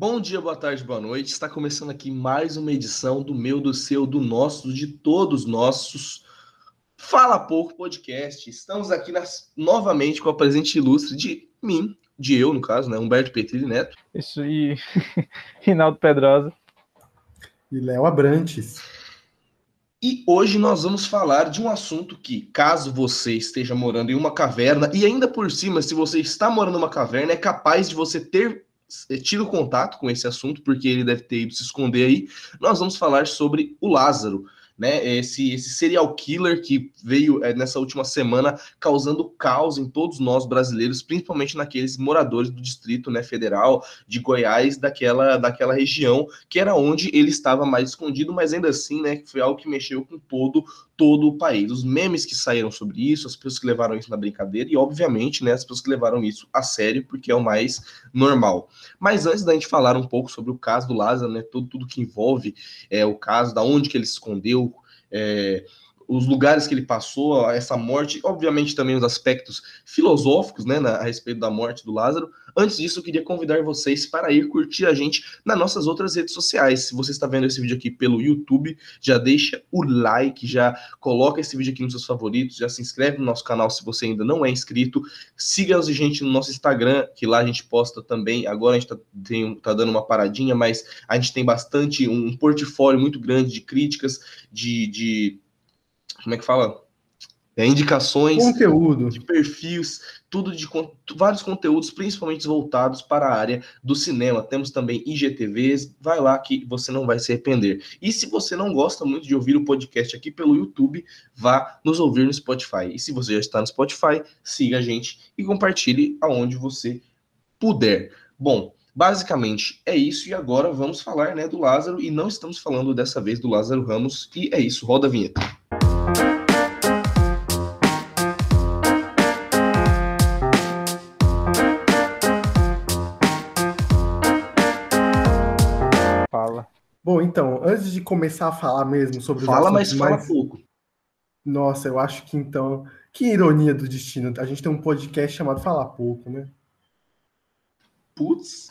Bom dia, boa tarde, boa noite. Está começando aqui mais uma edição do meu, do seu, do nosso, de todos nossos Fala Pouco Podcast. Estamos aqui nas, novamente com a presente ilustre de mim, de eu, no caso, né? Humberto Petrilli Neto. Isso e Rinaldo Pedrosa. E Léo Abrantes. E hoje nós vamos falar de um assunto que, caso você esteja morando em uma caverna, e ainda por cima, se você está morando em uma caverna, é capaz de você ter tido contato com esse assunto, porque ele deve ter ido se esconder aí, nós vamos falar sobre o Lázaro né? Esse, esse serial killer que veio é, nessa última semana causando caos em todos nós brasileiros, principalmente naqueles moradores do Distrito né, Federal de Goiás, daquela, daquela região, que era onde ele estava mais escondido, mas ainda assim, né, foi algo que mexeu com todo todo o país. Os memes que saíram sobre isso, as pessoas que levaram isso na brincadeira e, obviamente, né, as pessoas que levaram isso a sério, porque é o mais normal. Mas antes da gente falar um pouco sobre o caso do Lázaro, né, tudo, tudo que envolve é, o caso, da onde que ele se escondeu, é, os lugares que ele passou, essa morte, obviamente também os aspectos filosóficos, né, na, a respeito da morte do Lázaro. Antes disso, eu queria convidar vocês para ir curtir a gente nas nossas outras redes sociais. Se você está vendo esse vídeo aqui pelo YouTube, já deixa o like, já coloca esse vídeo aqui nos seus favoritos, já se inscreve no nosso canal se você ainda não é inscrito. Siga a gente no nosso Instagram, que lá a gente posta também. Agora a gente está tá dando uma paradinha, mas a gente tem bastante, um portfólio muito grande de críticas, de, de como é que fala? É, indicações conteúdo de perfis, tudo de vários conteúdos, principalmente voltados para a área do cinema. Temos também IGTVs, vai lá que você não vai se arrepender. E se você não gosta muito de ouvir o podcast aqui pelo YouTube, vá nos ouvir no Spotify. E se você já está no Spotify, siga a gente e compartilhe aonde você puder. Bom, basicamente é isso e agora vamos falar, né, do Lázaro e não estamos falando dessa vez do Lázaro Ramos e é isso, roda a vinheta. Bom, então, antes de começar a falar mesmo sobre Fala, mas fala mais... pouco. Nossa, eu acho que então. Que ironia do destino. A gente tem um podcast chamado Falar Pouco, né? Putz.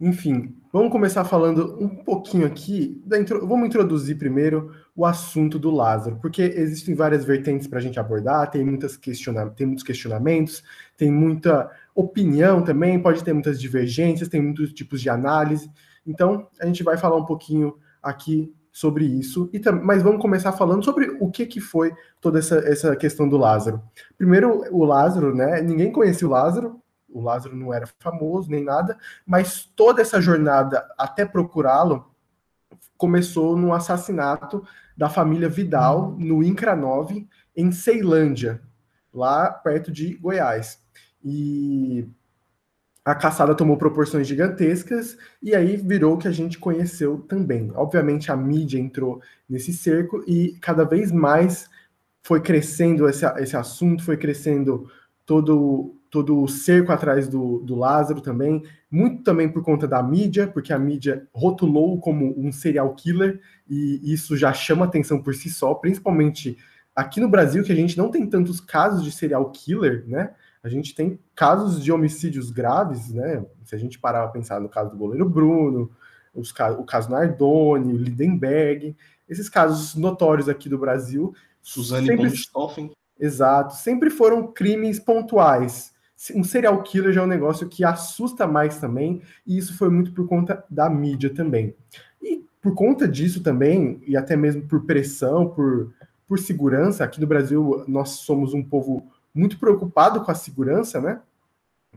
Enfim, vamos começar falando um pouquinho aqui. Da intro... Vamos introduzir primeiro o assunto do Lázaro, porque existem várias vertentes para a gente abordar, tem, muitas questiona... tem muitos questionamentos, tem muita opinião também, pode ter muitas divergências, tem muitos tipos de análise. Então, a gente vai falar um pouquinho aqui sobre isso, e mas vamos começar falando sobre o que, que foi toda essa, essa questão do Lázaro. Primeiro, o Lázaro, né? Ninguém conhecia o Lázaro, o Lázaro não era famoso nem nada, mas toda essa jornada até procurá-lo começou no assassinato da família Vidal no Incra 9, em Ceilândia, lá perto de Goiás. E a caçada tomou proporções gigantescas e aí virou o que a gente conheceu também. Obviamente a mídia entrou nesse cerco e cada vez mais foi crescendo esse, esse assunto, foi crescendo todo, todo o cerco atrás do, do Lázaro também, muito também por conta da mídia, porque a mídia rotulou como um serial killer e isso já chama atenção por si só, principalmente aqui no Brasil, que a gente não tem tantos casos de serial killer, né? A gente tem casos de homicídios graves, né? Se a gente parar para pensar no caso do goleiro Bruno, os, o caso Nardoni, Lindenberg, esses casos notórios aqui do Brasil. Suzane sempre, Bonstoffen. Exato, sempre foram crimes pontuais. Um serial killer já é um negócio que assusta mais também, e isso foi muito por conta da mídia também. E por conta disso também, e até mesmo por pressão, por, por segurança, aqui no Brasil nós somos um povo muito preocupado com a segurança, né?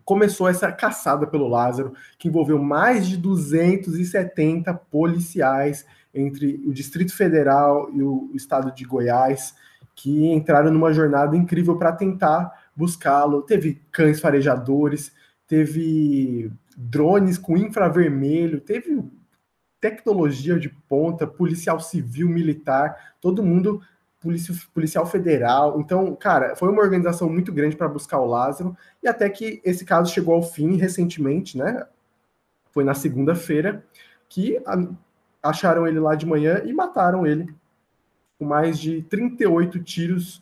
Começou essa caçada pelo Lázaro, que envolveu mais de 270 policiais entre o Distrito Federal e o estado de Goiás, que entraram numa jornada incrível para tentar buscá-lo. Teve cães farejadores, teve drones com infravermelho, teve tecnologia de ponta, policial civil, militar, todo mundo polícia, policial federal. Então, cara, foi uma organização muito grande para buscar o Lázaro, e até que esse caso chegou ao fim recentemente, né? Foi na segunda-feira que acharam ele lá de manhã e mataram ele com mais de 38 tiros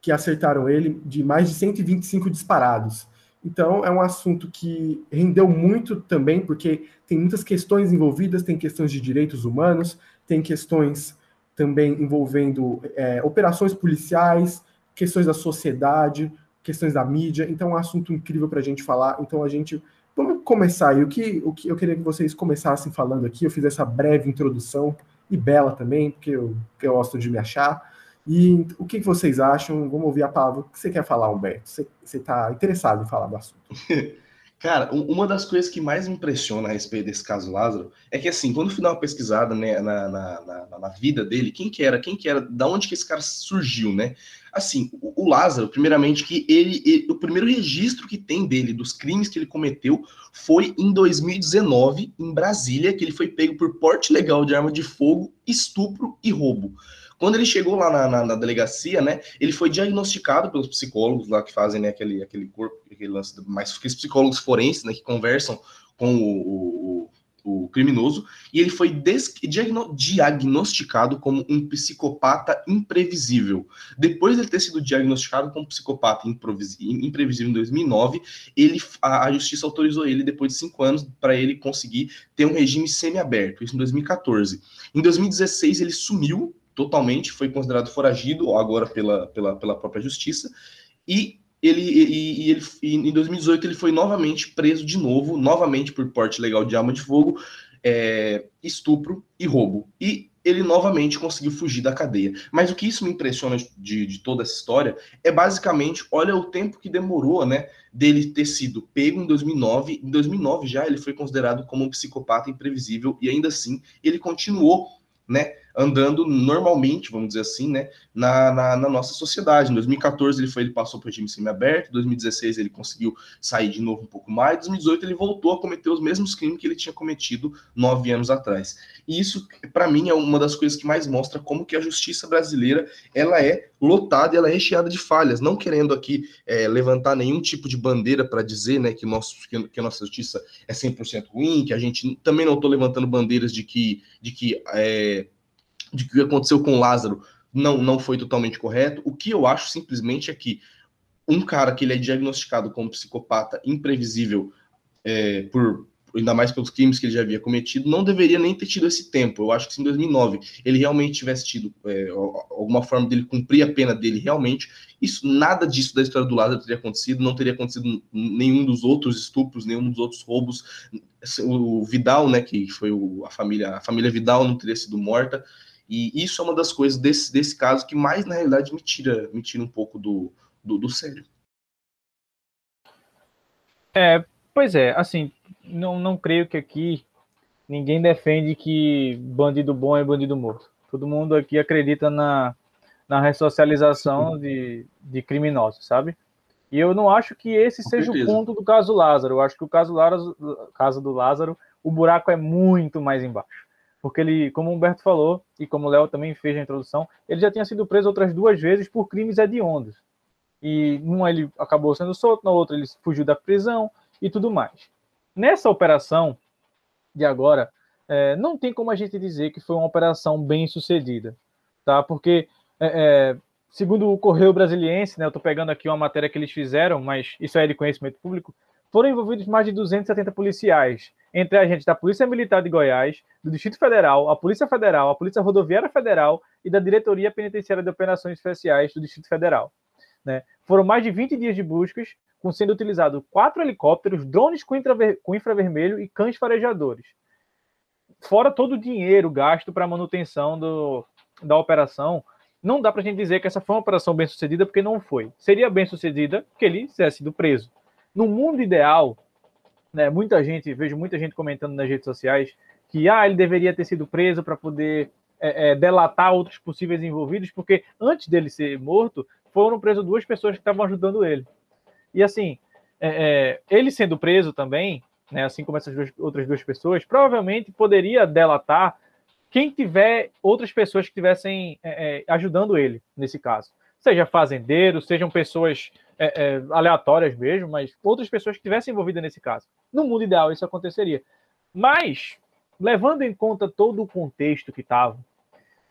que acertaram ele, de mais de 125 disparados. Então, é um assunto que rendeu muito também, porque tem muitas questões envolvidas, tem questões de direitos humanos, tem questões também envolvendo é, operações policiais, questões da sociedade, questões da mídia. Então, é um assunto incrível para a gente falar. Então, a gente. Vamos começar. E o que, o que eu queria que vocês começassem falando aqui, eu fiz essa breve introdução, e bela também, porque eu, eu gosto de me achar. E o que vocês acham? Vamos ouvir a palavra. O que você quer falar, Humberto? Você está interessado em falar do assunto? Cara, uma das coisas que mais me impressiona a respeito desse caso Lázaro é que, assim, quando eu fui dar uma pesquisada né, na, na, na, na, vida dele, quem que era, quem que era, da onde que esse cara surgiu, né? Assim, o, o Lázaro, primeiramente, que ele, ele, o primeiro registro que tem dele, dos crimes que ele cometeu, foi em 2019, em Brasília, que ele foi pego por porte legal de arma de fogo, estupro e roubo. Quando ele chegou lá na, na, na, delegacia, né, ele foi diagnosticado pelos psicólogos lá que fazem né, aquele, aquele corpo, aquele lance, mais aqueles psicólogos forenses, né, que conversam com o, o, o criminoso, e ele foi diagno, diagnosticado como um psicopata imprevisível. Depois de ele ter sido diagnosticado como psicopata imprevisível em 2009, ele, a, a justiça autorizou ele, depois de cinco anos, para ele conseguir ter um regime semiaberto, isso em 2014. Em 2016, ele sumiu totalmente, foi considerado foragido agora pela, pela, pela própria justiça, e ele, e, e ele e em 2018 ele foi novamente preso de novo, novamente por porte legal de arma de fogo, é, estupro e roubo. E ele novamente conseguiu fugir da cadeia. Mas o que isso me impressiona de, de toda essa história é basicamente, olha o tempo que demorou, né, dele ter sido pego em 2009. Em 2009 já ele foi considerado como um psicopata imprevisível e ainda assim ele continuou, né, andando normalmente, vamos dizer assim, né, na, na, na, nossa sociedade. Em 2014 ele foi, ele passou para o regime semiaberto, em 2016 ele conseguiu sair de novo um pouco mais, em 2018 ele voltou a cometer os mesmos crimes que ele tinha cometido nove anos atrás. E isso, para mim, é uma das coisas que mais mostra como que a justiça brasileira ela é lotada e ela é recheada de falhas, não querendo aqui é, levantar nenhum tipo de bandeira para dizer né, que, nosso, que, que, a nossa justiça é 100% ruim, que a gente também não estou levantando bandeiras de que, de que é, de que aconteceu com o Lázaro não, não foi totalmente correto. O que eu acho simplesmente é que um cara que ele é diagnosticado como psicopata imprevisível é, por ainda mais pelos crimes que ele já havia cometido, não deveria nem ter tido esse tempo. Eu acho que se em 2009 ele realmente tivesse tido é, alguma forma dele cumprir a pena dele realmente, isso nada disso da história do Lázaro teria acontecido, não teria acontecido nenhum dos outros estupros, nenhum dos outros roubos. O Vidal, né, que foi o, a família, a família Vidal não teria sido morta. E isso é uma das coisas desse, desse caso que mais, na realidade, me tira, me tira um pouco do, do, do sério. É, pois é, assim, não, não creio que aqui ninguém defende que bandido bom é bandido morto. Todo mundo aqui acredita na, na ressocialização de, de criminosos, sabe? E eu não acho que esse Com seja certeza. o ponto do caso Lázaro. Eu acho que o caso, Lázaro, caso do Lázaro, o buraco é muito mais embaixo porque ele, como o Humberto falou, e como o Léo também fez na introdução, ele já tinha sido preso outras duas vezes por crimes hediondos. E numa ele acabou sendo solto, na outra ele fugiu da prisão e tudo mais. Nessa operação de agora, é, não tem como a gente dizer que foi uma operação bem sucedida, tá? Porque, é, é, segundo o Correio Brasiliense, né, eu estou pegando aqui uma matéria que eles fizeram, mas isso é de conhecimento público, foram envolvidos mais de 270 policiais, entre agentes da Polícia Militar de Goiás, do Distrito Federal, a Polícia Federal, a Polícia Rodoviária Federal e da Diretoria Penitenciária de Operações Especiais do Distrito Federal. Né? Foram mais de 20 dias de buscas, com sendo utilizado quatro helicópteros, drones com, com infravermelho e cães farejadores. Fora todo o dinheiro gasto para manutenção do, da operação, não dá para a gente dizer que essa foi uma operação bem sucedida, porque não foi. Seria bem sucedida que ele tivesse sido preso. No mundo ideal, né, muita gente, vejo muita gente comentando nas redes sociais que ah, ele deveria ter sido preso para poder é, é, delatar outros possíveis envolvidos, porque antes dele ser morto, foram presos duas pessoas que estavam ajudando ele. E assim, é, é ele sendo preso também, né, assim como essas duas, outras duas pessoas, provavelmente poderia delatar quem tiver outras pessoas que estivessem é, é, ajudando ele nesse caso. Seja fazendeiros, sejam pessoas é, é, aleatórias mesmo, mas outras pessoas que estivessem envolvidas nesse caso. No mundo ideal, isso aconteceria. Mas, levando em conta todo o contexto que estava,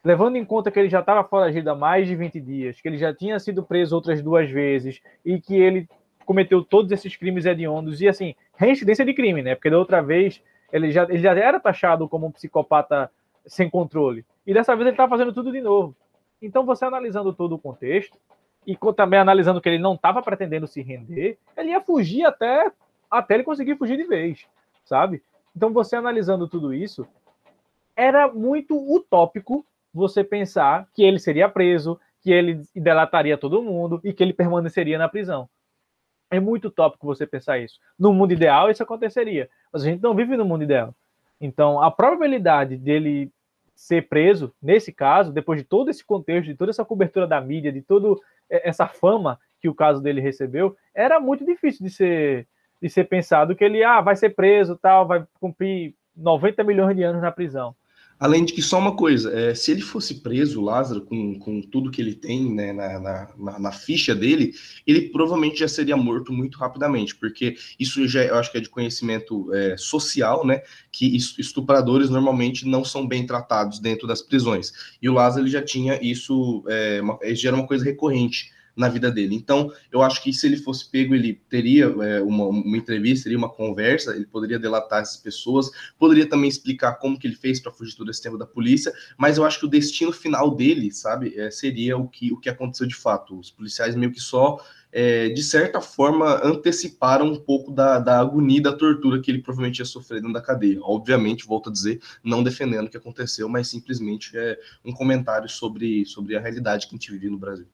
levando em conta que ele já estava foragido há mais de 20 dias, que ele já tinha sido preso outras duas vezes e que ele cometeu todos esses crimes hediondos e assim, reincidência de crime, né? Porque da outra vez ele já, ele já era taxado como um psicopata sem controle. E dessa vez ele está fazendo tudo de novo. Então, você analisando todo o contexto, e também analisando que ele não estava pretendendo se render, ele ia fugir até, até ele conseguir fugir de vez, sabe? Então, você analisando tudo isso, era muito utópico você pensar que ele seria preso, que ele delataria todo mundo e que ele permaneceria na prisão. É muito utópico você pensar isso. No mundo ideal, isso aconteceria, mas a gente não vive no mundo ideal. Então, a probabilidade dele ser preso, nesse caso, depois de todo esse contexto, de toda essa cobertura da mídia, de toda essa fama que o caso dele recebeu, era muito difícil de ser, de ser pensado que ele ah, vai ser preso, tal, vai cumprir 90 milhões de anos na prisão. Além de que, só uma coisa, é, se ele fosse preso, Lázaro, com, com tudo que ele tem né, na, na, na, ficha dele, ele provavelmente já seria morto muito rapidamente, porque isso já eu acho que é de conhecimento é, social, né? Que estupradores normalmente não são bem tratados dentro das prisões. E o Lázaro ele já tinha isso, é, uma, já era uma coisa recorrente na vida dele. Então, eu acho que se ele fosse pego, ele teria é, uma, uma, entrevista, teria uma conversa, ele poderia delatar essas pessoas, poderia também explicar como que ele fez para fugir todo esse tempo da polícia, mas eu acho que o destino final dele, sabe, é, seria o que, o que aconteceu de fato. Os policiais meio que só é, de certa forma, anteciparam um pouco da, da agonia da tortura que ele provavelmente ia sofrer dentro da cadeia. Obviamente, volto a dizer, não defendendo o que aconteceu, mas simplesmente é um comentário sobre, sobre a realidade que a gente vive no Brasil.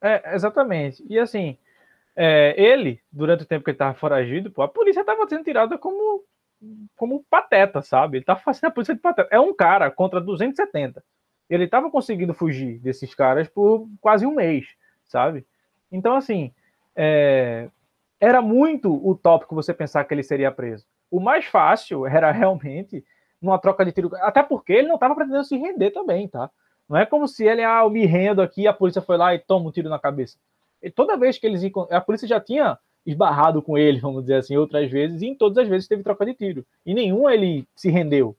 É, exatamente. E assim, é, ele, durante o tempo que ele estava foragido, pô, a polícia estava sendo tirada como, como pateta, sabe? Ele estava fazendo a polícia de pateta. É um cara contra 270. Ele estava conseguindo fugir desses caras por quase um mês, sabe? Então, assim, é, era muito utópico você pensar que ele seria preso. O mais fácil era realmente numa troca de tiro, até porque ele não estava pretendendo se render também, tá? Não é como se ele, ah, eu me rendo aqui, a polícia foi lá e toma um tiro na cabeça. E toda vez que eles a polícia já tinha esbarrado com ele, vamos dizer assim, outras vezes, e em todas as vezes teve troca de tiro. E nenhum ele se rendeu.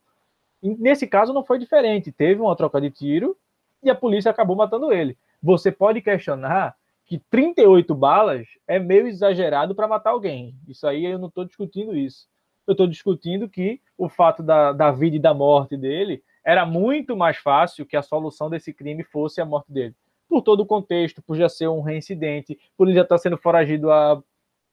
E nesse caso não foi diferente. Teve uma troca de tiro e a polícia acabou matando ele. Você pode questionar que 38 balas é meio exagerado para matar alguém. Isso aí eu não estou discutindo isso. Eu estou discutindo que o fato da, da vida e da morte dele era muito mais fácil que a solução desse crime fosse a morte dele. Por todo o contexto, por já ser um reincidente, por ele já estar sendo foragido há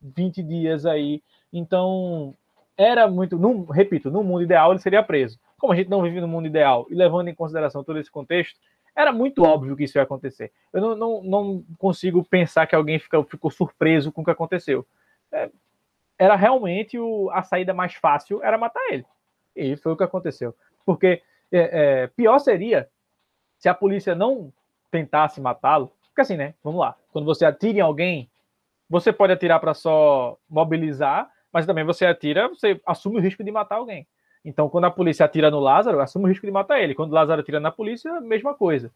20 dias aí. Então, era muito. Repito, no mundo ideal ele seria preso. Como a gente não vive no mundo ideal e levando em consideração todo esse contexto, era muito óbvio que isso ia acontecer. Eu não, não, não consigo pensar que alguém ficou, ficou surpreso com o que aconteceu. É, era realmente o, a saída mais fácil era matar ele. E foi o que aconteceu. Porque é, é, pior seria se a polícia não tentasse matá-lo. Porque assim, né? Vamos lá. Quando você atira em alguém, você pode atirar para só mobilizar, mas também você atira, você assume o risco de matar alguém. Então, quando a polícia atira no Lázaro, assume o risco de matar ele. Quando o Lázaro atira na polícia, mesma coisa.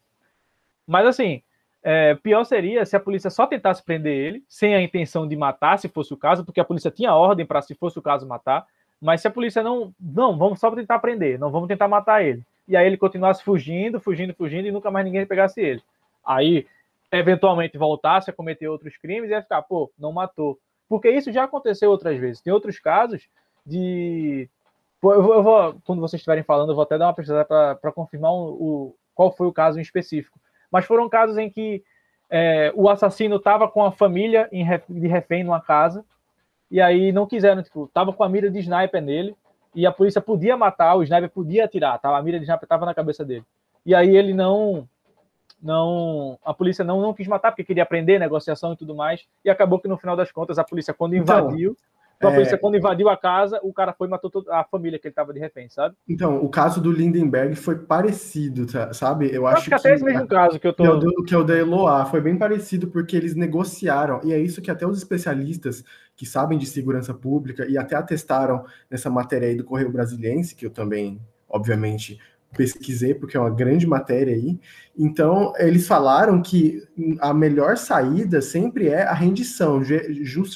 Mas assim, é, pior seria se a polícia só tentasse prender ele, sem a intenção de matar, se fosse o caso, porque a polícia tinha ordem para, se fosse o caso, matar. Mas se a polícia não. Não, vamos só tentar prender, não vamos tentar matar ele. E aí ele continuasse fugindo, fugindo, fugindo e nunca mais ninguém pegasse ele. Aí, eventualmente, voltasse a cometer outros crimes e ia ficar, pô, não matou. Porque isso já aconteceu outras vezes. Tem outros casos de. Eu vou, eu vou quando vocês estiverem falando, eu vou até dar uma pesquisada para confirmar o, o, qual foi o caso em específico. Mas foram casos em que é, o assassino estava com a família em, de refém numa casa e aí não quiseram, tipo, tava com a mira de sniper nele, e a polícia podia matar, o sniper podia atirar, tá? A mira de sniper tava na cabeça dele. E aí ele não não a polícia não não quis matar porque queria prender negociação e tudo mais, e acabou que no final das contas a polícia quando então, invadiu então, então, a polícia, é... quando invadiu a casa, o cara foi e matou toda a família que ele tava de refém, sabe? Então, o caso do Lindenberg foi parecido, tá, sabe? Eu, eu acho, acho que, até esse mesmo caso que eu tô. Que é, o do, que é o da Eloá, foi bem parecido, porque eles negociaram, e é isso que até os especialistas que sabem de segurança pública e até atestaram nessa matéria aí do Correio Brasiliense, que eu também, obviamente, pesquisei, porque é uma grande matéria aí. Então, eles falaram que a melhor saída sempre é a rendição,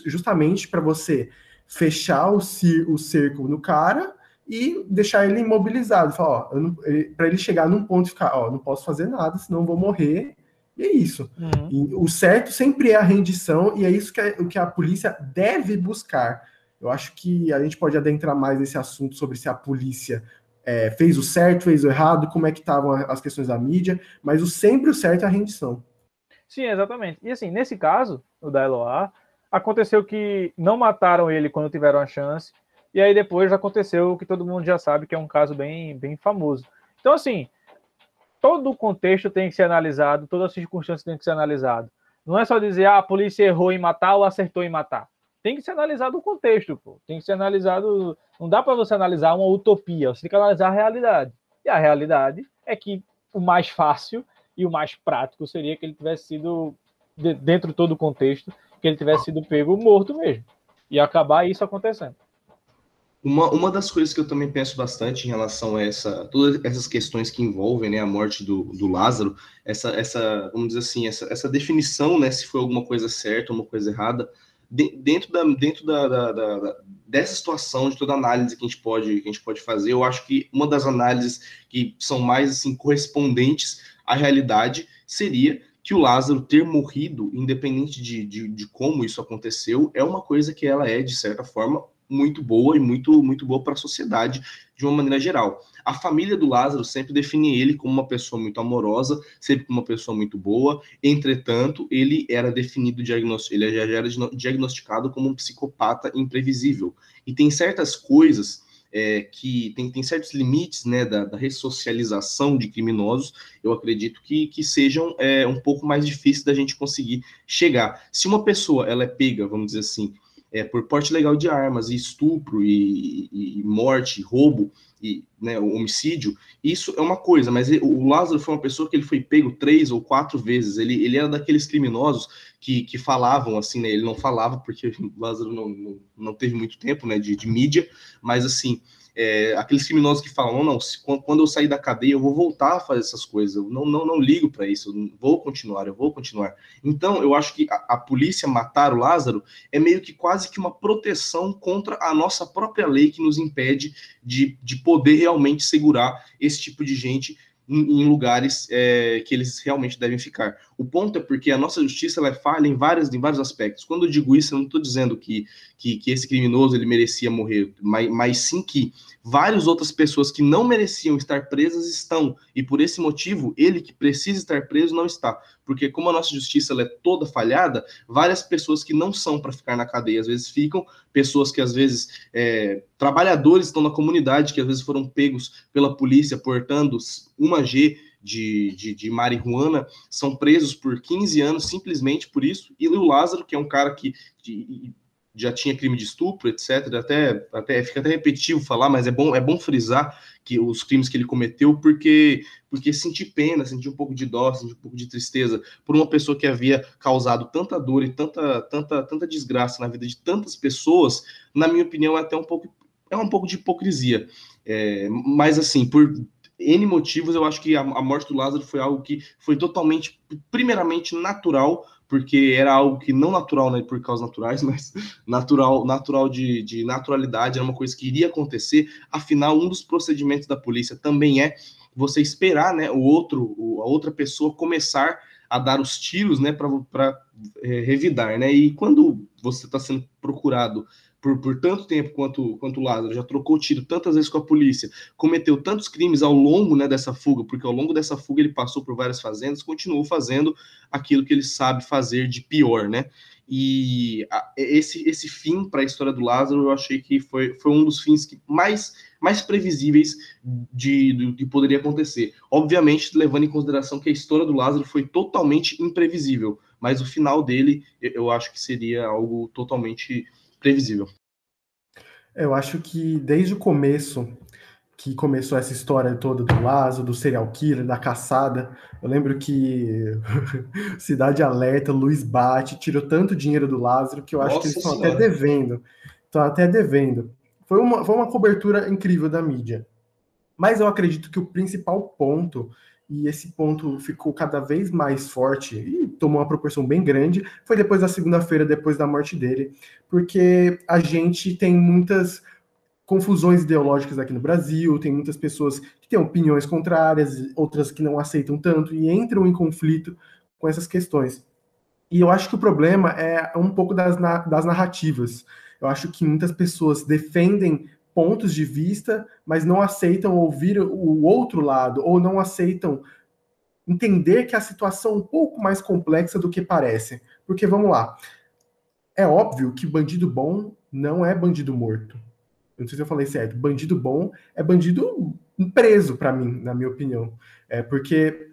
justamente para você fechar o, o cerco no cara e deixar ele imobilizado. Falar, ó, para ele chegar num ponto e ficar, ó, não posso fazer nada, senão vou morrer. E é isso. Uhum. E o certo sempre é a rendição, e é isso que, o que a polícia deve buscar. Eu acho que a gente pode adentrar mais nesse assunto sobre se a polícia é, fez o certo, fez o errado, como é que estavam as questões da mídia, mas o sempre o certo é a rendição. Sim, exatamente. E assim, nesse caso, o da Eloá, aconteceu que não mataram ele quando tiveram a chance, e aí depois aconteceu o que todo mundo já sabe, que é um caso bem, bem famoso. Então, assim, todo o contexto tem que ser analisado, todas as circunstâncias têm que ser analisado. Não é só dizer, ah, a polícia errou em matar ou acertou em matar. Tem que ser analisado o contexto, pô. Tem que ser analisado. Não dá para você analisar uma utopia, você tem que analisar a realidade. E a realidade é que o mais fácil e o mais prático seria que ele tivesse sido, dentro de todo o contexto, que ele tivesse sido pego morto mesmo. E acabar isso acontecendo. Uma, uma das coisas que eu também penso bastante em relação a essa, todas essas questões que envolvem né, a morte do, do Lázaro, essa, essa, vamos dizer assim, essa, essa definição, né, se foi alguma coisa certa uma coisa errada, de, dentro, da, dentro da, da, da, dessa situação, de toda análise que a gente pode, que a gente pode fazer, eu acho que uma das análises que são mais assim, correspondentes à realidade seria que o Lázaro ter morrido, independente de, de, de como isso aconteceu, é uma coisa que ela é, de certa forma, muito boa e muito, muito boa para a sociedade de uma maneira geral. A família do Lázaro sempre define ele como uma pessoa muito amorosa, sempre como uma pessoa muito boa. Entretanto, ele era definido, ele já era diagnosticado como um psicopata imprevisível. E tem certas coisas é, que tem, tem certos limites né, da, da, ressocialização de criminosos, eu acredito que, que sejam é, um pouco mais difíceis da gente conseguir chegar. Se uma pessoa ela é pega, vamos dizer assim, é, por porte legal de armas, e estupro, e, e, e morte, e roubo, e né, homicídio, isso é uma coisa, mas o Lázaro foi uma pessoa que ele foi pego três ou quatro vezes, ele, ele era daqueles criminosos que, que falavam assim, né, ele não falava porque o Lázaro não, não, não teve muito tempo né, de, de mídia, mas assim, é, aqueles criminosos que falam, não, não, quando eu sair da cadeia eu vou voltar a fazer essas coisas, eu não, não, não ligo para isso, eu vou continuar, eu vou continuar. Então, eu acho que a, a, polícia matar o Lázaro é meio que quase que uma proteção contra a nossa própria lei que nos impede de, de poder realmente segurar esse tipo de gente em, lugares é, que eles realmente devem ficar. O ponto é porque a nossa justiça ela é falha em, várias, em vários aspectos. Quando eu digo isso, eu não estou dizendo que, que, que, esse criminoso ele merecia morrer, mas, mas sim que várias outras pessoas que não mereciam estar presas estão, e por esse motivo, ele que precisa estar preso não está. Porque como a nossa justiça é toda falhada, várias pessoas que não são para ficar na cadeia, às vezes ficam, pessoas que às vezes, é, trabalhadores estão na comunidade, que às vezes foram pegos pela polícia portando uma G de, de, de, marihuana são presos por 15 anos simplesmente por isso. E o Lázaro, que é um cara que de, já tinha crime de estupro, etc. Até, até fica até repetitivo falar, mas é bom é bom frisar que os crimes que ele cometeu, porque porque senti pena, senti um pouco de dó, senti um pouco de tristeza por uma pessoa que havia causado tanta dor e tanta tanta tanta desgraça na vida de tantas pessoas. Na minha opinião, é até um pouco é um pouco de hipocrisia. É, mas assim, por N motivos, eu acho que a, a morte do Lázaro foi algo que foi totalmente, primeiramente, natural porque era algo que não natural, né, por causas naturais, mas natural, natural de, de naturalidade, era uma coisa que iria acontecer. Afinal, um dos procedimentos da polícia também é você esperar, né, o outro, a outra pessoa começar a dar os tiros, né, para é, revidar, né? E quando você está sendo procurado por, por tanto tempo quanto, quanto o Lázaro, já trocou tiro tantas vezes com a polícia, cometeu tantos crimes ao longo né, dessa fuga, porque ao longo dessa fuga ele passou por várias fazendas, continuou fazendo aquilo que ele sabe fazer de pior, né? E esse, esse fim para a história do Lázaro, eu achei que foi, foi um dos fins que mais, mais previsíveis de, de, de poderia acontecer. Obviamente, levando em consideração que a história do Lázaro foi totalmente imprevisível, mas o final dele eu acho que seria algo totalmente previsível. Eu acho que desde o começo, que começou essa história toda do Lazo, do serial killer, da caçada, eu lembro que Cidade Alerta, Luiz Bate, tirou tanto dinheiro do Lázaro que eu acho Nossa que eles estão até devendo. Estão até devendo. Foi uma, foi uma cobertura incrível da mídia. Mas eu acredito que o principal ponto e esse ponto ficou cada vez mais forte e tomou uma proporção bem grande, foi depois da segunda-feira, depois da morte dele, porque a gente tem muitas confusões ideológicas aqui no Brasil, tem muitas pessoas que têm opiniões contrárias, outras que não aceitam tanto e entram em conflito com essas questões. E eu acho que o problema é um pouco das, das narrativas. Eu acho que muitas pessoas defendem pontos de vista, mas não aceitam ouvir o outro lado, ou não aceitam entender que a situação é um pouco mais complexa do que parece. Porque, vamos lá, é óbvio que bandido bom não é bandido morto. Eu não sei se eu falei certo. Bandido bom é bandido preso, para mim, na minha opinião. É porque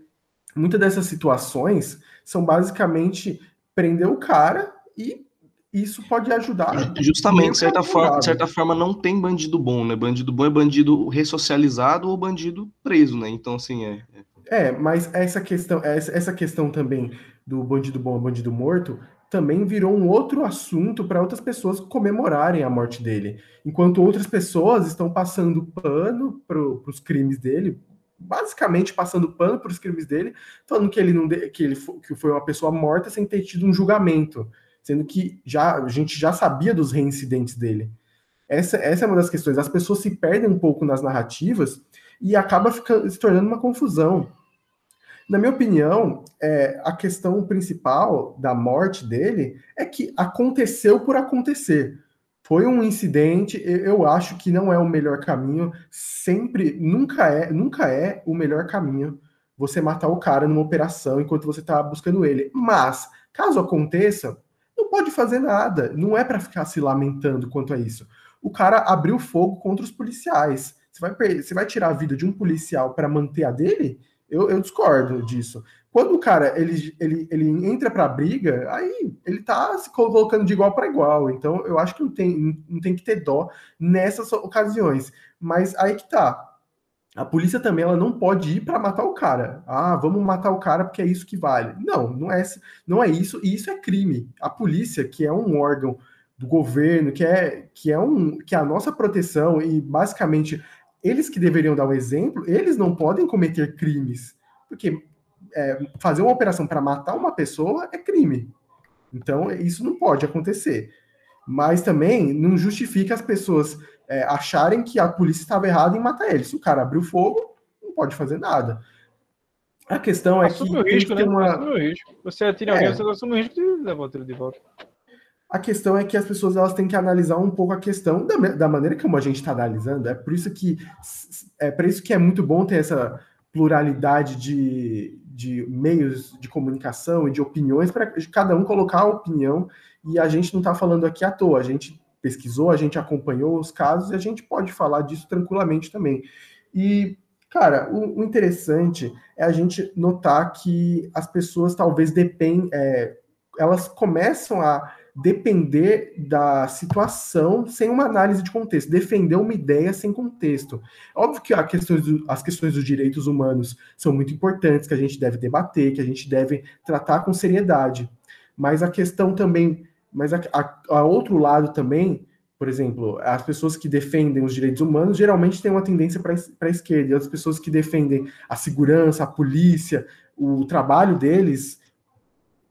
muitas dessas situações são basicamente prender o cara e isso pode ajudar. Justamente, de certa forma, de certa forma, não tem bandido bom, né? Bandido bom é bandido ressocializado ou bandido preso, né? Então, assim, é. É, é mas essa questão, essa questão também do bandido bom e bandido morto também virou um outro assunto para outras pessoas comemorarem a morte dele. Enquanto outras pessoas estão passando pano para os crimes dele, basicamente passando pano para os crimes dele, falando que ele não que ele que foi uma pessoa morta sem ter tido um julgamento, sendo que já a gente já sabia dos reincidentes dele. Essa, essa é uma das questões. As pessoas se perdem um pouco nas narrativas e acaba ficando, se tornando uma confusão. Na minha opinião, é, a questão principal da morte dele é que aconteceu por acontecer. Foi um incidente, eu acho que não é o melhor caminho, sempre, nunca é, nunca é o melhor caminho você matar o cara numa operação enquanto você está buscando ele. Mas, caso aconteça, pode fazer nada, não é para ficar se lamentando quanto a isso. O cara abriu fogo contra os policiais. Você vai, você vai tirar a vida de um policial para manter a dele? Eu, eu, discordo disso. Quando o cara ele, ele, ele entra para a briga, aí ele tá se colocando de igual para igual. Então eu acho que não tem, não tem que ter dó nessas ocasiões. Mas aí que tá. A polícia também ela não pode ir para matar o cara. Ah, vamos matar o cara porque é isso que vale. Não, não é, não é isso, e isso é crime. A polícia, que é um órgão do governo, que é, que é um que é a nossa proteção e basicamente eles que deveriam dar o exemplo, eles não podem cometer crimes, porque é, fazer uma operação para matar uma pessoa é crime. Então, isso não pode acontecer. Mas também não justifica as pessoas é, acharem que a polícia estava errada em matar eles. Se o cara abriu fogo, não pode fazer nada. A questão é assume que. O risco, né? uma... o risco. Você atira é. alguém, você assume o risco de levar o tiro de volta. A questão é que as pessoas elas têm que analisar um pouco a questão da, da maneira como a gente está analisando. É por isso que é por isso que é muito bom ter essa pluralidade de, de meios de comunicação e de opiniões para cada um colocar a opinião. E a gente não está falando aqui à toa. A gente pesquisou, a gente acompanhou os casos e a gente pode falar disso tranquilamente também. E Cara, o, o, interessante é a gente notar que as pessoas talvez dependem, é, elas começam a depender da situação sem uma análise de contexto, defender uma ideia sem contexto. Óbvio que do, as questões dos direitos humanos são muito importantes, que a gente deve debater, que a gente deve tratar com seriedade. Mas a questão também, mas a, a, a outro lado também, por exemplo, as pessoas que defendem os direitos humanos geralmente têm uma tendência para a esquerda, e as pessoas que defendem a segurança, a polícia, o trabalho deles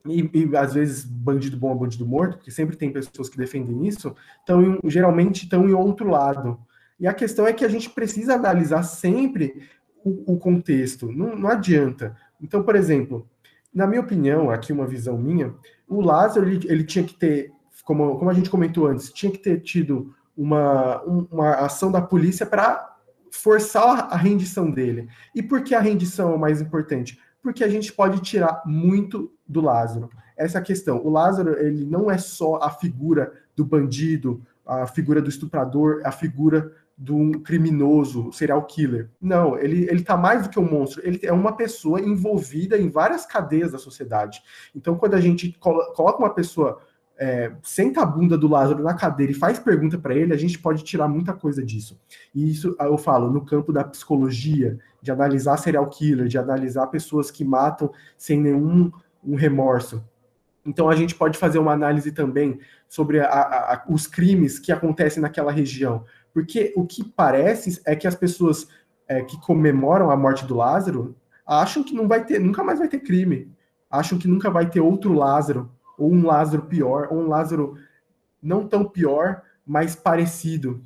e, e, às vezes bandido bom é bandido morto, porque sempre tem pessoas que defendem isso, então geralmente estão em outro lado. E a questão é que a gente precisa analisar sempre o, o contexto, não, não, adianta. Então, por exemplo, na minha opinião, aqui uma visão minha, o Lázaro ele, ele tinha que ter, como, como a gente comentou antes, tinha que ter tido uma, uma ação da polícia para forçar a rendição dele. E por que a rendição é o mais importante? Porque a gente pode tirar muito do Lázaro. Essa é a questão. O Lázaro, ele não é só a figura do bandido, a figura do estuprador, a figura do criminoso, serial killer. Não, ele, ele tá mais do que um monstro. Ele é uma pessoa envolvida em várias cadeias da sociedade. Então, quando a gente coloca uma pessoa é, senta a bunda do Lázaro na cadeira e faz pergunta para ele, a gente pode tirar muita coisa disso. E isso eu falo no campo da psicologia, de analisar serial killer, de analisar pessoas que matam sem nenhum um remorso. Então a gente pode fazer uma análise também sobre a, a, os crimes que acontecem naquela região, porque o que parece é que as pessoas é, que comemoram a morte do Lázaro acham que não vai ter, nunca mais vai ter crime, acham que nunca vai ter outro Lázaro ou um Lázaro pior, ou um Lázaro não tão pior, mas parecido.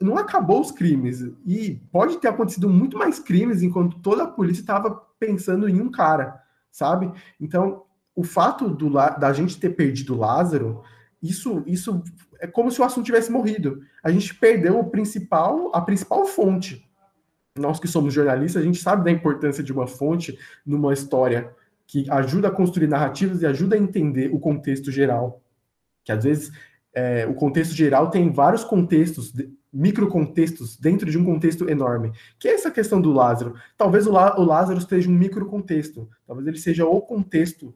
Não acabou os crimes e pode ter acontecido muito mais crimes enquanto toda a polícia estava pensando em um cara sabe? Então, o fato do, da gente ter perdido Lázaro, isso, isso é como se o assunto tivesse morrido. A gente perdeu o principal, a principal fonte. Nós que somos jornalistas, a gente sabe da importância de uma fonte numa história que ajuda a construir narrativas e ajuda a entender o contexto geral. Que às vezes é, o contexto geral tem vários contextos, microcontextos, dentro de um contexto enorme. Que é essa questão do Lázaro. Talvez o, o Lázaro esteja um microcontexto, talvez ele seja o contexto,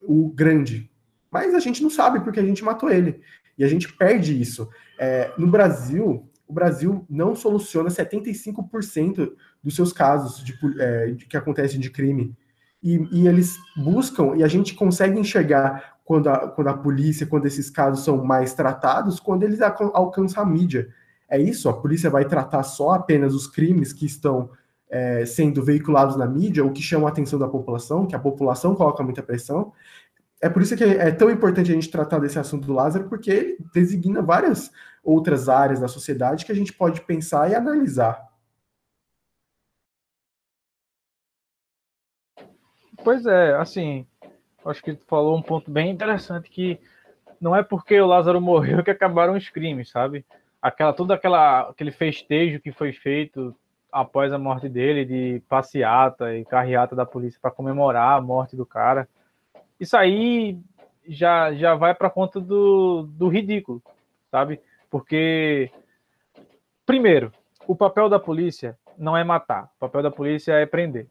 o grande. Mas a gente não sabe porque a gente matou ele. E a gente perde isso. É, no Brasil, o Brasil não soluciona 75% dos seus casos de, é, que acontecem de crime. E, e, eles buscam, e a gente consegue enxergar quando a, quando a polícia, quando esses casos são mais tratados, quando eles alcançam a mídia. É isso, a polícia vai tratar só apenas os crimes que estão é, sendo veiculados na mídia, o que chama a atenção da população, que a população coloca muita pressão, é por isso que é tão importante a gente tratar desse assunto do Lázaro, porque ele designa várias outras áreas da sociedade que a gente pode pensar e analisar. Pois é, assim, acho que tu falou um ponto bem interessante que não é porque o Lázaro morreu que acabaram os crimes, sabe? Aquela todo aquela aquele festejo que foi feito após a morte dele de passeata e carreata da polícia para comemorar a morte do cara isso aí já, já vai para conta do, do ridículo, sabe? Porque, primeiro, o papel da polícia não é matar, o papel da polícia é prender.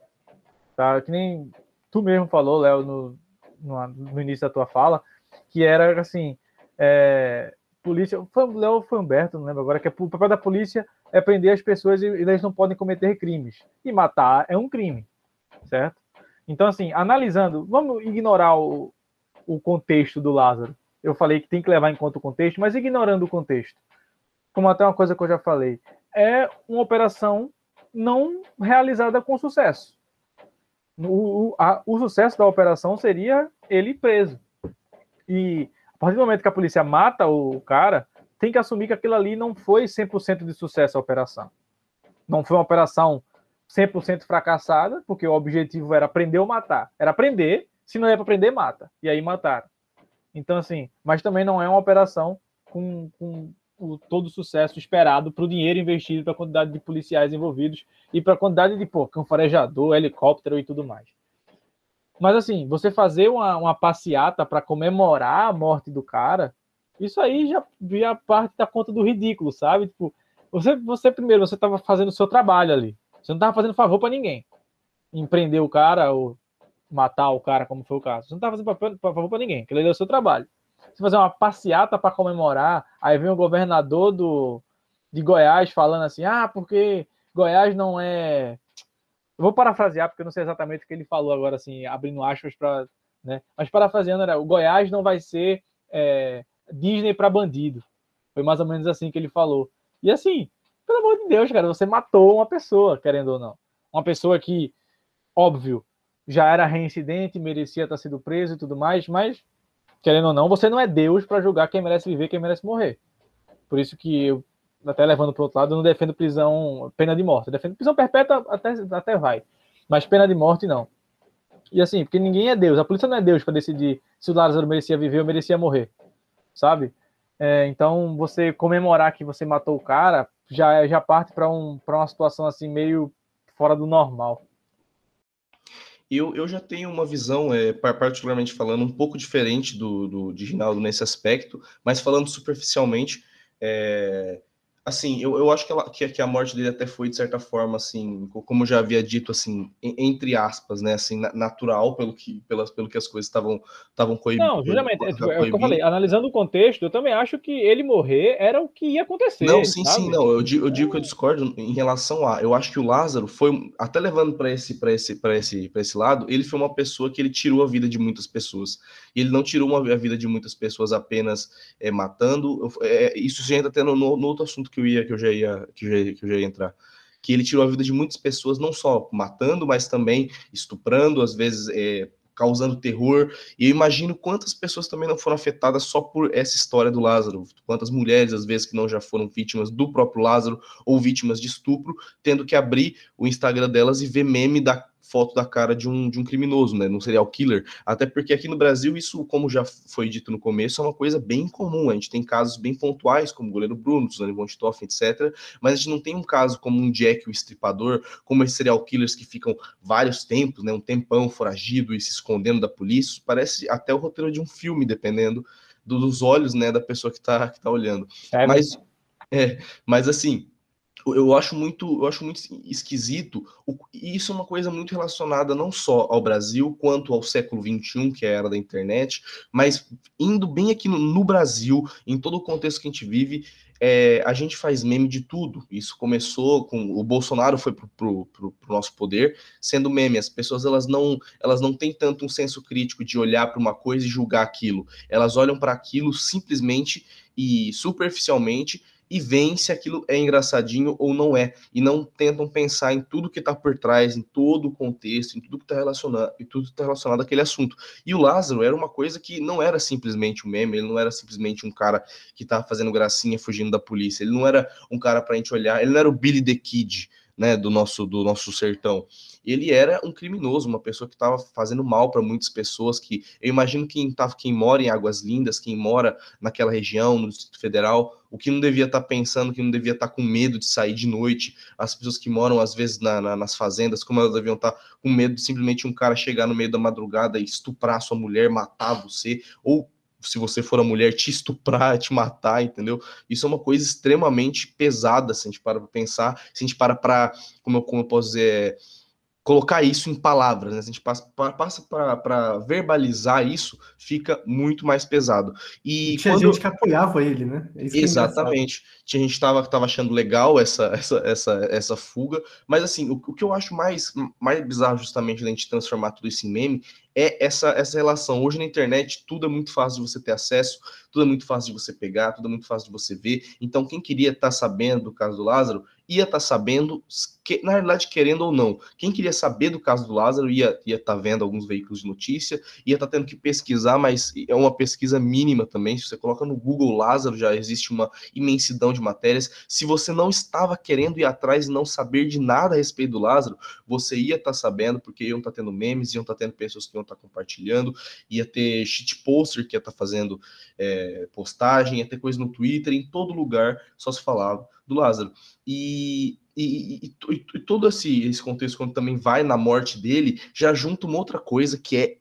Tá? Que nem tu mesmo falou, Léo, no, no, no, início da tua fala, que era assim: é, polícia. Léo foi Humberto, não lembro agora, que é, o papel da polícia é prender as pessoas e, e eles não podem cometer crimes. E matar é um crime, certo? Então, assim, analisando, vamos ignorar o, o contexto do Lázaro. Eu falei que tem que levar em conta o contexto, mas ignorando o contexto, como até uma coisa que eu já falei, é uma operação não realizada com sucesso. O, a, o sucesso da operação seria ele preso. E a partir do momento que a polícia mata o cara, tem que assumir que aquilo ali não foi 100% de sucesso a operação. Não foi uma operação 100% fracassada, porque o objetivo era prender ou matar. Era prender, se não é para prender, mata. E aí mataram. Então, assim, mas também não é uma operação com, com o, todo o sucesso esperado para o dinheiro investido, para a quantidade de policiais envolvidos e para a quantidade de pô, canfarejador, helicóptero e tudo mais. Mas, assim, você fazer uma, uma passeata para comemorar a morte do cara, isso aí já, já parte da conta do ridículo, sabe? Tipo, você, você primeiro, você estava fazendo o seu trabalho ali. Você não estava fazendo favor para ninguém. Empreender o cara ou matar o cara, como foi o caso. Você não estava fazendo favor para ninguém. Aquilo ali é o seu trabalho. Você fazer uma passeata para comemorar, aí vem o governador do, de Goiás falando assim: ah, porque Goiás não é. Eu vou parafrasear, porque eu não sei exatamente o que ele falou agora, assim, abrindo aspas para. Né? Mas parafraseando, era: o Goiás não vai ser é, Disney para bandido. Foi mais ou menos assim que ele falou. E assim, pelo amor de Deus, cara, você matou uma pessoa, querendo ou não. Uma pessoa que, óbvio, já era reincidente, merecia estar sido preso e tudo mais, mas, querendo ou não, você não é Deus para julgar quem merece viver quem merece morrer. Por isso que eu, até levando para outro lado, eu não defendo prisão, pena de morte. Eu defendo prisão perpétua até, até vai, mas pena de morte não. E assim, porque ninguém é Deus, a polícia não é Deus para decidir se o Lázaro merecia viver ou merecia morrer, sabe? É, então, você comemorar que você matou o cara, já, já parte para um, uma situação assim meio fora do normal. Eu, eu já tenho uma visão, é, particularmente falando, um pouco diferente do, do de Ginaldo nesse aspecto, mas falando superficialmente, é, assim, eu, eu acho que, ela, que, que, a morte dele até foi, de certa forma, assim, como já havia dito, assim, entre aspas, né, assim, natural, pelo que, pelas, pelo que as coisas estavam estavam coibindo. Não, justamente, é, é, o que eu falei, analisando o contexto, eu também acho que ele morrer era o que ia acontecer. Não, sim, sabe? sim, não, eu digo, eu digo que eu discordo em relação a, eu acho que o Lázaro foi, até levando para esse, para esse, para esse, para esse lado, ele foi uma pessoa que ele tirou a vida de muitas pessoas, e ele não tirou uma, a vida de muitas pessoas apenas é, matando, é, isso já entra até no, no, no outro assunto que que eu ia, que eu já ia, que eu já, que eu já ia entrar. Que ele tirou a vida de muitas pessoas, não só matando, mas também estuprando, às vezes é, causando terror. E eu imagino quantas pessoas também não foram afetadas só por essa história do Lázaro. Quantas mulheres, às vezes, que não já foram vítimas do próprio Lázaro ou vítimas de estupro, tendo que abrir o Instagram delas e ver meme da foto da cara de um, de um criminoso, né? Num serial killer. Até porque aqui no Brasil, isso, como já foi dito no começo, é uma coisa bem comum. A gente tem casos bem pontuais, como o goleiro Bruno, Suzane von etc. Mas a gente não tem um caso como um Jack, o estripador, como esses serial killers que ficam vários tempos, né? Um tempão foragido e se escondendo da polícia. Isso parece até o roteiro de um filme, dependendo dos olhos, né, da pessoa que está que tá olhando. É, mas, é, mas assim, eu acho muito, eu acho muito esquisito, e isso é uma coisa muito relacionada não só ao Brasil, quanto ao século XXI, que é a era da internet, mas indo bem aqui no, no Brasil, em todo o contexto que a gente vive, é, a gente faz meme de tudo. Isso começou com o Bolsonaro foi pro, pro, pro, pro, nosso poder sendo meme. As pessoas elas não elas não têm tanto um senso crítico de olhar para uma coisa e julgar aquilo. Elas olham para aquilo simplesmente e superficialmente e veem se aquilo é engraçadinho ou não é, e não tentam pensar em tudo que está por trás, em todo o contexto, em tudo que está relacionado, e tudo está relacionado àquele assunto. E o Lázaro era uma coisa que não era simplesmente um meme, ele não era simplesmente um cara que estava fazendo gracinha fugindo da polícia, ele não era um cara para a gente olhar, ele não era o Billy the Kid, né, do nosso do nosso sertão. Ele era um criminoso, uma pessoa que estava fazendo mal para muitas pessoas. Que eu imagino quem tava, quem mora em Águas Lindas, quem mora naquela região, no Distrito Federal, o que não devia estar tá pensando, que não devia estar tá com medo de sair de noite. As pessoas que moram às vezes na, na, nas fazendas, como elas deviam estar tá com medo de simplesmente um cara chegar no meio da madrugada e estuprar sua mulher, matar você, ou se você for a mulher, te estuprar, te matar, entendeu? Isso é uma coisa extremamente pesada, se a gente para para pensar, se a gente para para, como, como eu posso dizer, colocar isso em palavras, né? Se a gente passa para verbalizar isso, fica muito mais pesado. E, e tinha quando... gente que apoiava ele, né? É Exatamente. É tinha gente que estava tava achando legal essa, essa, essa, essa fuga, mas assim, o, o que eu acho mais, mais bizarro justamente da gente transformar tudo isso em meme é essa, essa relação. Hoje na internet tudo é muito fácil de você ter acesso, tudo é muito fácil de você pegar, tudo é muito fácil de você ver. Então, quem queria estar tá sabendo do caso do Lázaro, ia estar tá sabendo, que, na realidade, querendo ou não. Quem queria saber do caso do Lázaro ia estar ia tá vendo alguns veículos de notícia, ia estar tá tendo que pesquisar, mas é uma pesquisa mínima também. Se você coloca no Google Lázaro, já existe uma imensidão de matérias. Se você não estava querendo ir atrás e não saber de nada a respeito do Lázaro, você ia estar tá sabendo, porque iam estar tá tendo memes, iam estar tá tendo pessoas que iam estar tá compartilhando, ia ter shit poster que ia estar fazendo é, postagem, ia ter coisa no Twitter, em todo lugar só se falava do Lázaro. E, e, e, e, todo esse, esse contexto, quando também vai na morte dele, já junta uma outra coisa que é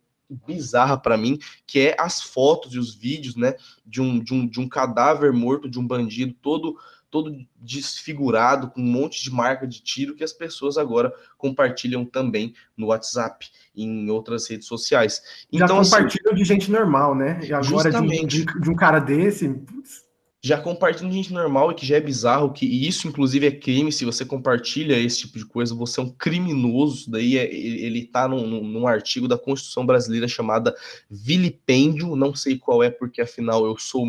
bizarra para mim, que é as fotos e os vídeos, né, de um, de um, de um cadáver morto, de um bandido todo todo desfigurado, com um monte de marca de tiro que as pessoas agora compartilham também no WhatsApp e em outras redes sociais. Então, Já assim, compartilham assim, de gente normal, né? E agora de, de, de, um cara desse. Putz. Já compartilham de gente normal e que já é bizarro, que isso inclusive é crime. Se você compartilha esse tipo de coisa, você é um criminoso. Daí é, ele está num, num artigo da Constituição Brasileira chamada vilipêndio. Não sei qual é, porque afinal eu sou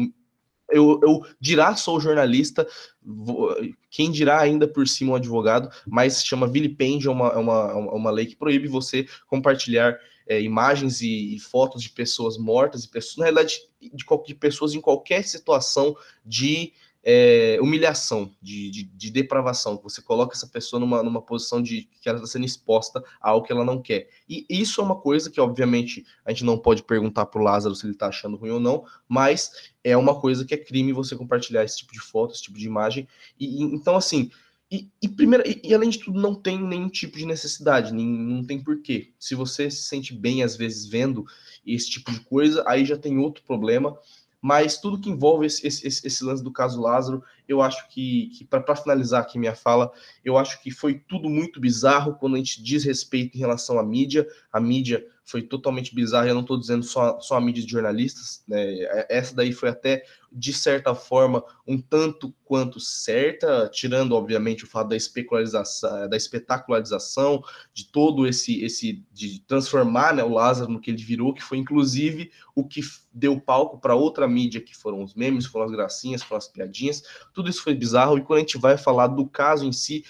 eu, eu dirá sou jornalista, vou, quem dirá ainda por cima um advogado, mas chama vilipêndio, é uma, é uma, uma lei que proíbe você compartilhar é, imagens e, e, fotos de pessoas mortas e pessoas, na realidade, de, de pessoas em qualquer situação de é, humilhação, de, de, de, depravação, você coloca essa pessoa numa, numa posição de que ela está sendo exposta a algo que ela não quer. E isso é uma coisa que, obviamente, a gente não pode perguntar para o Lázaro se ele está achando ruim ou não, mas é uma coisa que é crime você compartilhar esse tipo de foto, esse tipo de imagem. E, e então, assim, e, e, primeiro, e, além de tudo, não tem nenhum tipo de necessidade, nem, não tem porquê. Se você se sente bem, às vezes, vendo esse tipo de coisa, aí já tem outro problema mas tudo que envolve esse, esse, esse lance do caso Lázaro, eu acho que, que para finalizar aqui minha fala, eu acho que foi tudo muito bizarro quando a gente diz respeito em relação à mídia. A mídia foi totalmente bizarra, eu não estou dizendo só, só a mídia de jornalistas, né? Essa daí foi até de certa forma, um tanto quanto certa, tirando, obviamente, o fato da especularização, da espetacularização, de todo esse, esse de transformar né, o Lázaro no que ele virou, que foi inclusive o que deu palco para outra mídia, que foram os memes, foram as gracinhas, foram as piadinhas, tudo isso foi bizarro, e quando a gente vai falar do caso em si,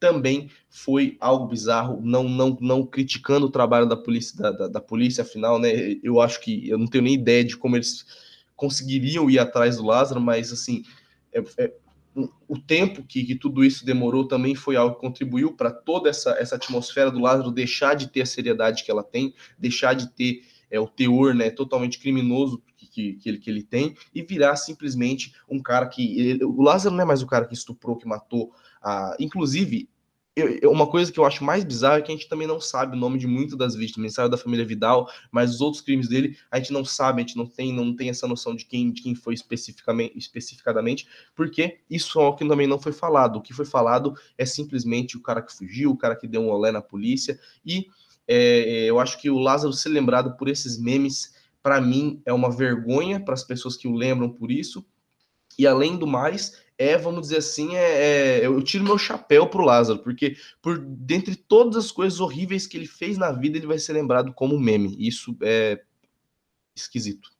também foi algo bizarro, não não, não criticando o trabalho da polícia, da, da, da polícia, afinal, né, eu acho que eu não tenho nem ideia de como eles conseguiriam ir atrás do Lázaro, mas assim, é, é, o tempo que, que, tudo isso demorou também foi algo que contribuiu para toda essa, essa atmosfera do Lázaro deixar de ter a seriedade que ela tem, deixar de ter é, o teor né, totalmente criminoso que, que, ele, que ele tem e virar simplesmente um cara que. Ele, o Lázaro não é mais o cara que estuprou, que matou. A, inclusive, eu, uma coisa que eu acho mais bizarra é que a gente também não sabe o nome de muitas das vítimas. A gente sabe da família Vidal, mas os outros crimes dele a gente não sabe, a gente não tem, não tem essa noção de quem, de quem foi especificamente, especificadamente, porque isso é algo que também não foi falado. O que foi falado é simplesmente o cara que fugiu, o cara que deu um olé na polícia, e é, eu acho que o Lázaro ser lembrado por esses memes, para mim, é uma vergonha para as pessoas que o lembram por isso. E além do mais, é, vamos dizer assim, é, é, eu tiro meu chapéu pro Lázaro, porque por dentre todas as coisas horríveis que ele fez na vida, ele vai ser lembrado como meme. Isso é esquisito.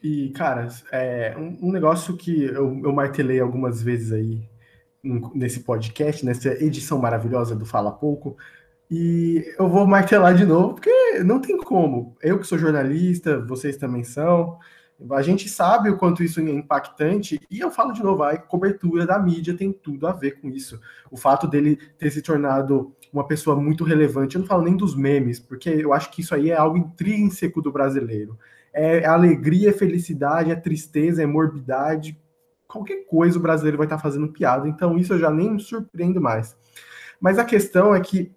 E, cara, é um, um negócio que eu, eu, martelei algumas vezes aí nesse podcast, nessa edição maravilhosa do Fala Pouco, e eu vou martelar de novo, porque não tem como. Eu que sou jornalista, vocês também são. A gente sabe o quanto isso é impactante, e eu falo de novo, a cobertura da mídia tem tudo a ver com isso. O fato dele ter se tornado uma pessoa muito relevante, eu não falo nem dos memes, porque eu acho que isso aí é algo intrínseco do brasileiro. É alegria, é felicidade, é tristeza, é morbidade, qualquer coisa o brasileiro vai estar fazendo piada, então isso eu já nem me surpreendo mais. Mas a questão é que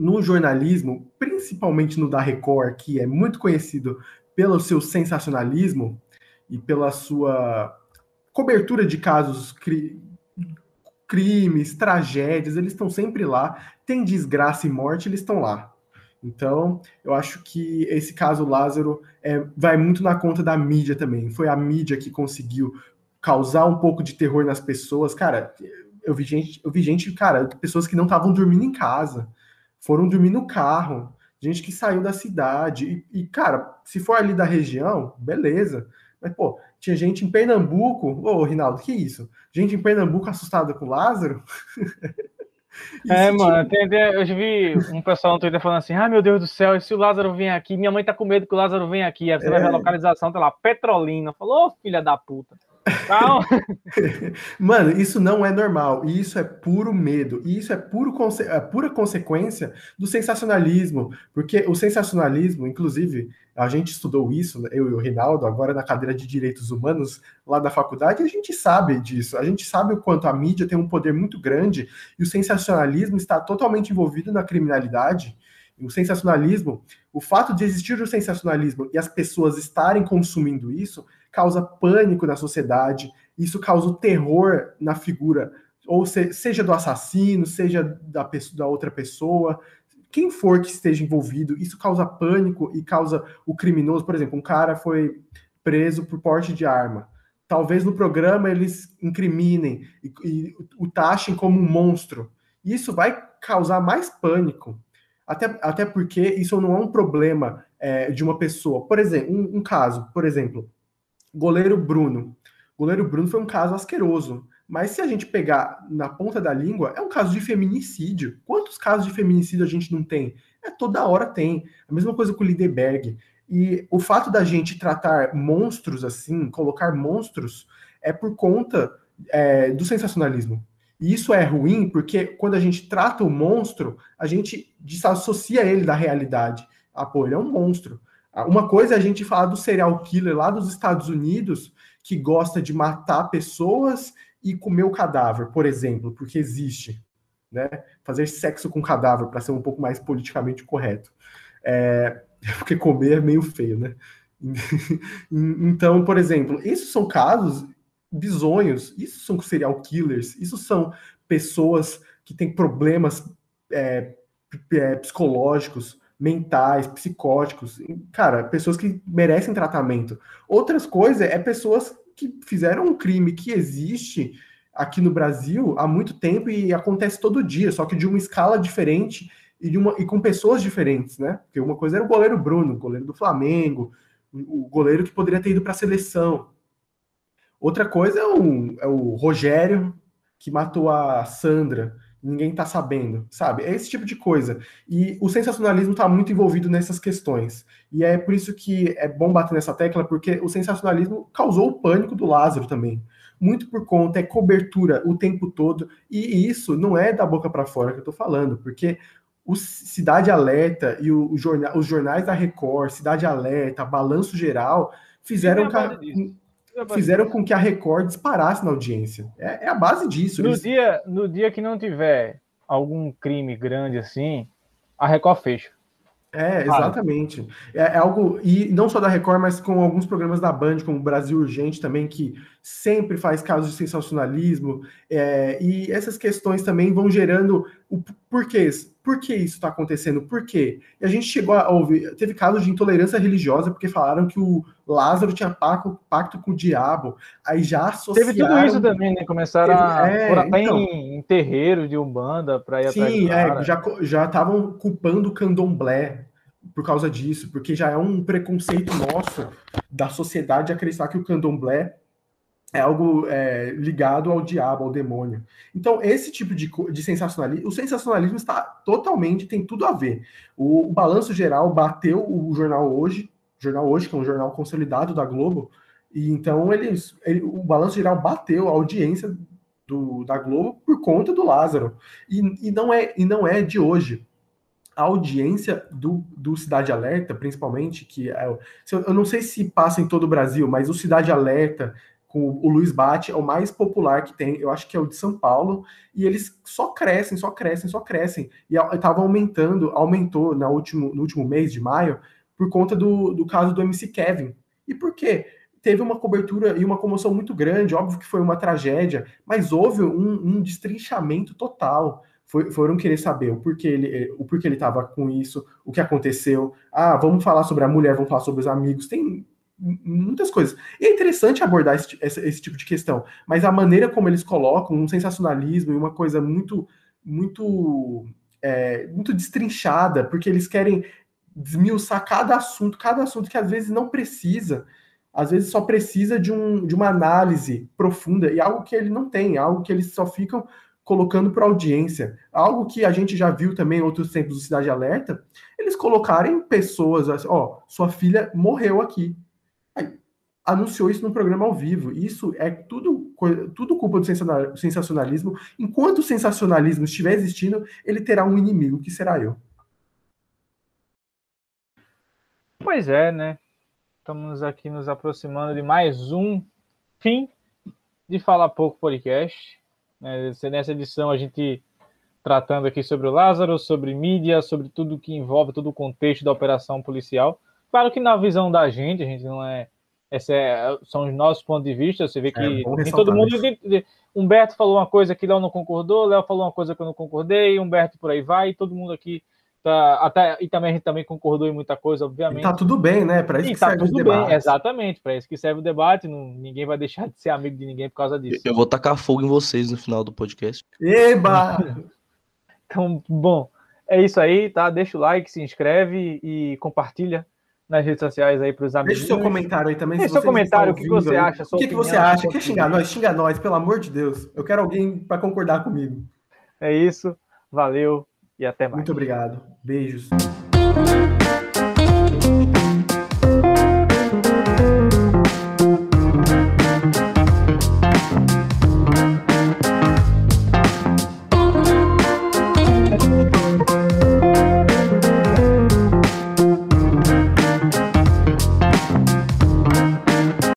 no jornalismo, principalmente no da Record, que é muito conhecido pelo seu sensacionalismo e pela sua cobertura de casos, cri crimes, tragédias, eles estão sempre lá. Tem desgraça e morte, eles estão lá. Então, eu acho que esse caso Lázaro é, vai muito na conta da mídia também. Foi a mídia que conseguiu causar um pouco de terror nas pessoas. Cara, eu vi gente, eu vi gente, cara, pessoas que não estavam dormindo em casa, foram dormir no carro, gente que saiu da cidade. E, e, cara, se for ali da região, beleza. Mas, pô, tinha gente em Pernambuco. Ô, Rinaldo, que isso? Gente em Pernambuco assustada com o Lázaro? é, mano, tem, eu vi um pessoal no Twitter falando assim: ah, meu Deus do céu, e se o Lázaro vem aqui? Minha mãe tá com medo que o Lázaro venha aqui. Aí você é. vai ver a localização, tá lá, Petrolina. Falou, oh, filha da puta. Calma. Mano, isso não é normal. Isso é puro medo. E isso é, puro é pura consequência do sensacionalismo. Porque o sensacionalismo, inclusive, a gente estudou isso, eu e o Rinaldo, agora na cadeira de Direitos Humanos, lá da faculdade, a gente sabe disso. A gente sabe o quanto a mídia tem um poder muito grande e o sensacionalismo está totalmente envolvido na criminalidade. O sensacionalismo, o fato de existir o sensacionalismo e as pessoas estarem consumindo isso, causa pânico na sociedade, isso causa o terror na figura, ou se, seja do assassino, seja da, da outra pessoa, quem for que esteja envolvido, isso causa pânico e causa o criminoso. Por exemplo, um cara foi preso por porte de arma. Talvez no programa eles incriminem e, e o taxem como um monstro. Isso vai causar mais pânico. Até, até porque isso não é um problema é, de uma pessoa. Por exemplo, um, um caso, por exemplo, Goleiro Bruno. Goleiro Bruno foi um caso asqueroso. Mas se a gente pegar na ponta da língua, é um caso de feminicídio. Quantos casos de feminicídio a gente não tem? É toda hora tem. A mesma coisa com o Lideberg. E o fato da gente tratar monstros assim, colocar monstros, é por conta é, do sensacionalismo. E isso é ruim porque quando a gente trata o monstro, a gente desassocia ele da realidade. Ah, pô, ele é um monstro. Uma coisa é a gente falar do serial killer lá dos Estados Unidos, que gosta de matar pessoas e comer o cadáver, por exemplo, porque existe. Né? Fazer sexo com cadáver, para ser um pouco mais politicamente correto. É, porque comer é meio feio, né? então, por exemplo, esses são casos bizonhos, isso são serial killers, isso são pessoas que têm problemas é, é psicológicos, mentais, psicóticos, cara, pessoas que merecem tratamento. Outras coisas é pessoas que fizeram um crime que existe aqui no Brasil há muito tempo e acontece todo dia, só que de uma escala diferente e, de uma, e com pessoas diferentes, né? Porque uma coisa era o goleiro Bruno, goleiro do Flamengo, o goleiro que poderia ter ido para a seleção. Outra coisa é o, é o Rogério, que matou a Sandra ninguém tá sabendo, sabe? É esse tipo de coisa. E o sensacionalismo está muito envolvido nessas questões. E é por isso que é bom bater nessa tecla, porque o sensacionalismo causou o pânico do Lázaro também. muito por conta, é cobertura o tempo todo, e isso não é da boca para fora que eu estou falando, porque o Cidade Alerta e o, o jornal, os jornais da Record, Cidade Alerta, Balanço Geral, fizeram, fizeram com que a Record disparasse na audiência. É, é a base disso. No, dia, no dia que não tiver algum crime grande assim, a Record fecha. É, exatamente. É, é, algo, e não só da Record, mas com alguns programas da Band, como Brasil Urgente também, que sempre faz casos de sensacionalismo, é, e essas questões também vão gerando o porquê. Por que isso está acontecendo? Por quê? E a gente chegou a ouvir, teve casos de intolerância religiosa, porque falaram que o Lázaro tinha pacto, pacto com o diabo, aí já associaram... Teve tudo isso também, né? Começaram a é, por até então, em, em terreiro de Umbanda para ir sim, atrás Sim, é, já estavam culpando o candomblé por causa disso, porque já é um preconceito nosso da sociedade acreditar que o candomblé é algo é, ligado ao diabo, ao demônio. Então, esse tipo de, de sensacionalismo, o sensacionalismo está totalmente, tem tudo a ver. O, o Balanço Geral bateu o jornal hoje, jornal hoje, que é um jornal consolidado da Globo, e então eles, ele, o Balanço Geral bateu a audiência do, da Globo por conta do Lázaro. E, e, não, é, e não é de hoje. A audiência do, do Cidade Alerta, principalmente, que é, eu não sei se passa em todo o Brasil, mas o Cidade Alerta, com o Luiz Bate, é o mais popular que tem, eu acho que é o de São Paulo, e eles só crescem, só crescem, só crescem. E estava aumentando, aumentou no último, no último mês de maio, por conta do, do caso do MC Kevin. E por quê? Teve uma cobertura e uma comoção muito grande, óbvio que foi uma tragédia, mas houve um, um destrinchamento total. Foram querer saber o porquê ele o porquê ele estava com isso, o que aconteceu. Ah, vamos falar sobre a mulher, vamos falar sobre os amigos. Tem muitas coisas. E é interessante abordar esse, esse, esse, tipo de questão, mas a maneira como eles colocam um sensacionalismo e uma coisa muito, muito, é, muito destrinchada, porque eles querem desmiuçar cada assunto, cada assunto que às vezes não precisa, às vezes só precisa de, um, de uma análise profunda e algo que ele não tem, algo que eles só ficam colocando para audiência. Algo que a gente já viu também em outros tempos do Cidade Alerta, eles colocarem pessoas ó, sua filha morreu aqui anunciou isso no programa ao vivo. Isso é tudo, tudo culpa do sensacionalismo. Enquanto o sensacionalismo estiver existindo, ele terá um inimigo, que será eu. Pois é, né? Estamos aqui nos aproximando de mais um fim de Falar Pouco Podcast. Né? Nessa edição a gente tratando aqui sobre o Lázaro, sobre mídia, sobre tudo que envolve todo o contexto da operação policial. Claro que na visão da gente, a gente não é esse é, são os nossos pontos de vista. Você vê é, que é, todo mundo. Humberto falou uma coisa que Léo não concordou, Léo falou uma coisa que eu não concordei, Humberto por aí vai, todo mundo aqui tá. Até, e também a gente também concordou em muita coisa, obviamente. E tá tudo bem, né? Para isso e que tá serve tudo o debate. Bem, exatamente, para isso que serve o debate. Não, ninguém vai deixar de ser amigo de ninguém por causa disso. Eu vou tacar fogo em vocês no final do podcast. Eba! então, bom, é isso aí, tá? Deixa o like, se inscreve e compartilha nas redes sociais aí para os amigos. Deixa seu comentário aí também. Deixa seu comentário, o que você acha? O que, que você acha? Quer xingar nós? Xinga nós, pelo amor de Deus. Eu quero alguém para concordar comigo. É isso. Valeu e até mais. Muito obrigado. Beijos.